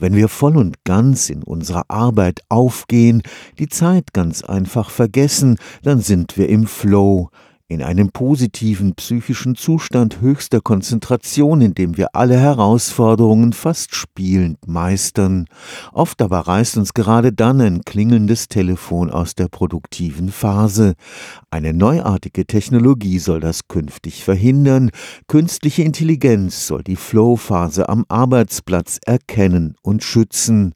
Wenn wir voll und ganz in unserer Arbeit aufgehen, die Zeit ganz einfach vergessen, dann sind wir im Flow, in einem positiven psychischen Zustand höchster Konzentration, in dem wir alle Herausforderungen fast spielend meistern. Oft aber reißt uns gerade dann ein klingelndes Telefon aus der produktiven Phase. Eine neuartige Technologie soll das künftig verhindern. Künstliche Intelligenz soll die Flow-Phase am Arbeitsplatz erkennen und schützen.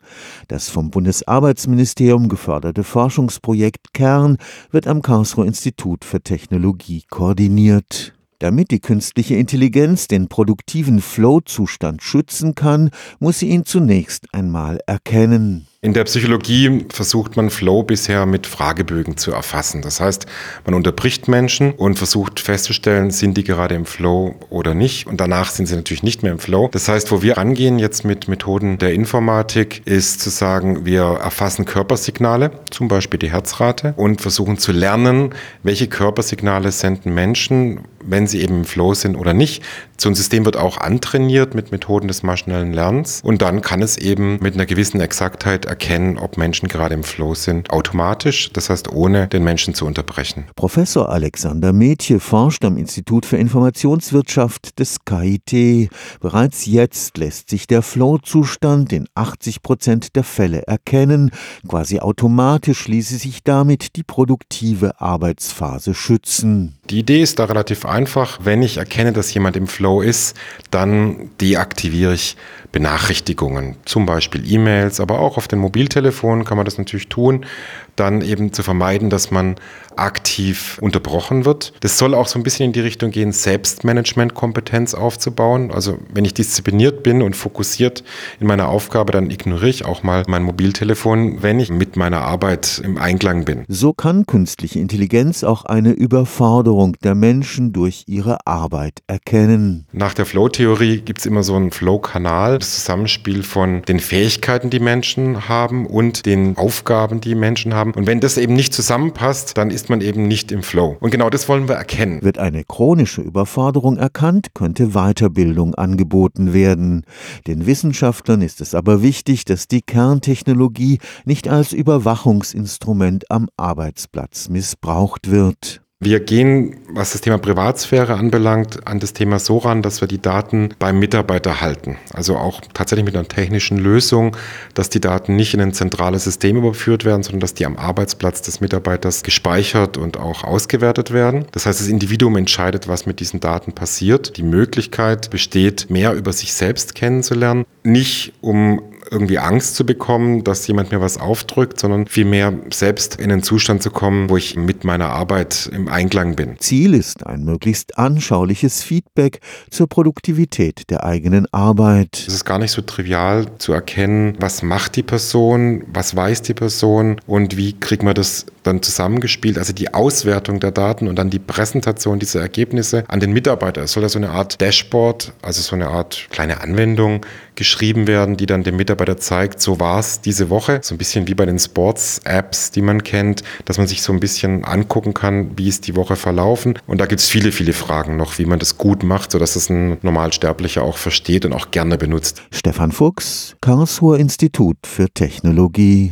Das vom Bundesarbeitsministerium geförderte Forschungsprojekt Kern wird am Karlsruher Institut für Technologie Technologie koordiniert. Damit die künstliche Intelligenz den produktiven Flow-Zustand schützen kann, muss sie ihn zunächst einmal erkennen. In der Psychologie versucht man Flow bisher mit Fragebögen zu erfassen. Das heißt, man unterbricht Menschen und versucht festzustellen, sind die gerade im Flow oder nicht. Und danach sind sie natürlich nicht mehr im Flow. Das heißt, wo wir angehen jetzt mit Methoden der Informatik, ist zu sagen, wir erfassen Körpersignale, zum Beispiel die Herzrate, und versuchen zu lernen, welche Körpersignale senden Menschen, wenn sie eben im Flow sind oder nicht. So ein System wird auch antrainiert mit Methoden des maschinellen Lernens. Und dann kann es eben mit einer gewissen Exaktheit erkennen, ob Menschen gerade im Flow sind, automatisch, das heißt ohne den Menschen zu unterbrechen. Professor Alexander Mädche forscht am Institut für Informationswirtschaft des KIT. Bereits jetzt lässt sich der Flow-Zustand in 80 Prozent der Fälle erkennen. Quasi automatisch ließe sich damit die produktive Arbeitsphase schützen. Die Idee ist da relativ einfach. Wenn ich erkenne, dass jemand im Flow ist, dann deaktiviere ich Benachrichtigungen, zum Beispiel E-Mails, aber auch auf den Mobiltelefon kann man das natürlich tun, dann eben zu vermeiden, dass man aktiv unterbrochen wird. Das soll auch so ein bisschen in die Richtung gehen, Selbstmanagement-Kompetenz aufzubauen. Also wenn ich diszipliniert bin und fokussiert in meiner Aufgabe, dann ignoriere ich auch mal mein Mobiltelefon, wenn ich mit meiner Arbeit im Einklang bin. So kann künstliche Intelligenz auch eine Überforderung der Menschen durch ihre Arbeit erkennen. Nach der Flow-Theorie gibt es immer so einen Flow-Kanal, das Zusammenspiel von den Fähigkeiten, die Menschen haben und den Aufgaben, die Menschen haben. Und wenn das eben nicht zusammenpasst, dann ist man eben nicht im Flow. Und genau das wollen wir erkennen. Wird eine chronische Überforderung erkannt, könnte Weiterbildung angeboten werden. Den Wissenschaftlern ist es aber wichtig, dass die Kerntechnologie nicht als Überwachungsinstrument am Arbeitsplatz missbraucht wird. Wir gehen, was das Thema Privatsphäre anbelangt, an das Thema so ran, dass wir die Daten beim Mitarbeiter halten. Also auch tatsächlich mit einer technischen Lösung, dass die Daten nicht in ein zentrales System überführt werden, sondern dass die am Arbeitsplatz des Mitarbeiters gespeichert und auch ausgewertet werden. Das heißt, das Individuum entscheidet, was mit diesen Daten passiert. Die Möglichkeit besteht, mehr über sich selbst kennenzulernen, nicht um irgendwie Angst zu bekommen, dass jemand mir was aufdrückt, sondern vielmehr selbst in einen Zustand zu kommen, wo ich mit meiner Arbeit im Einklang bin. Ziel ist ein möglichst anschauliches Feedback zur Produktivität der eigenen Arbeit. Es ist gar nicht so trivial zu erkennen, was macht die Person, was weiß die Person und wie kriegt man das dann zusammengespielt. Also die Auswertung der Daten und dann die Präsentation dieser Ergebnisse an den Mitarbeiter. Es soll ja so eine Art Dashboard, also so eine Art kleine Anwendung geschrieben werden, die dann dem Mitarbeiter zeigt, so war es diese Woche. So ein bisschen wie bei den Sports-Apps, die man kennt, dass man sich so ein bisschen angucken kann, wie ist die Woche verlaufen. Und da gibt es viele, viele Fragen noch, wie man das gut macht, sodass es ein Normalsterblicher auch versteht und auch gerne benutzt. Stefan Fuchs, Karlsruher Institut für Technologie.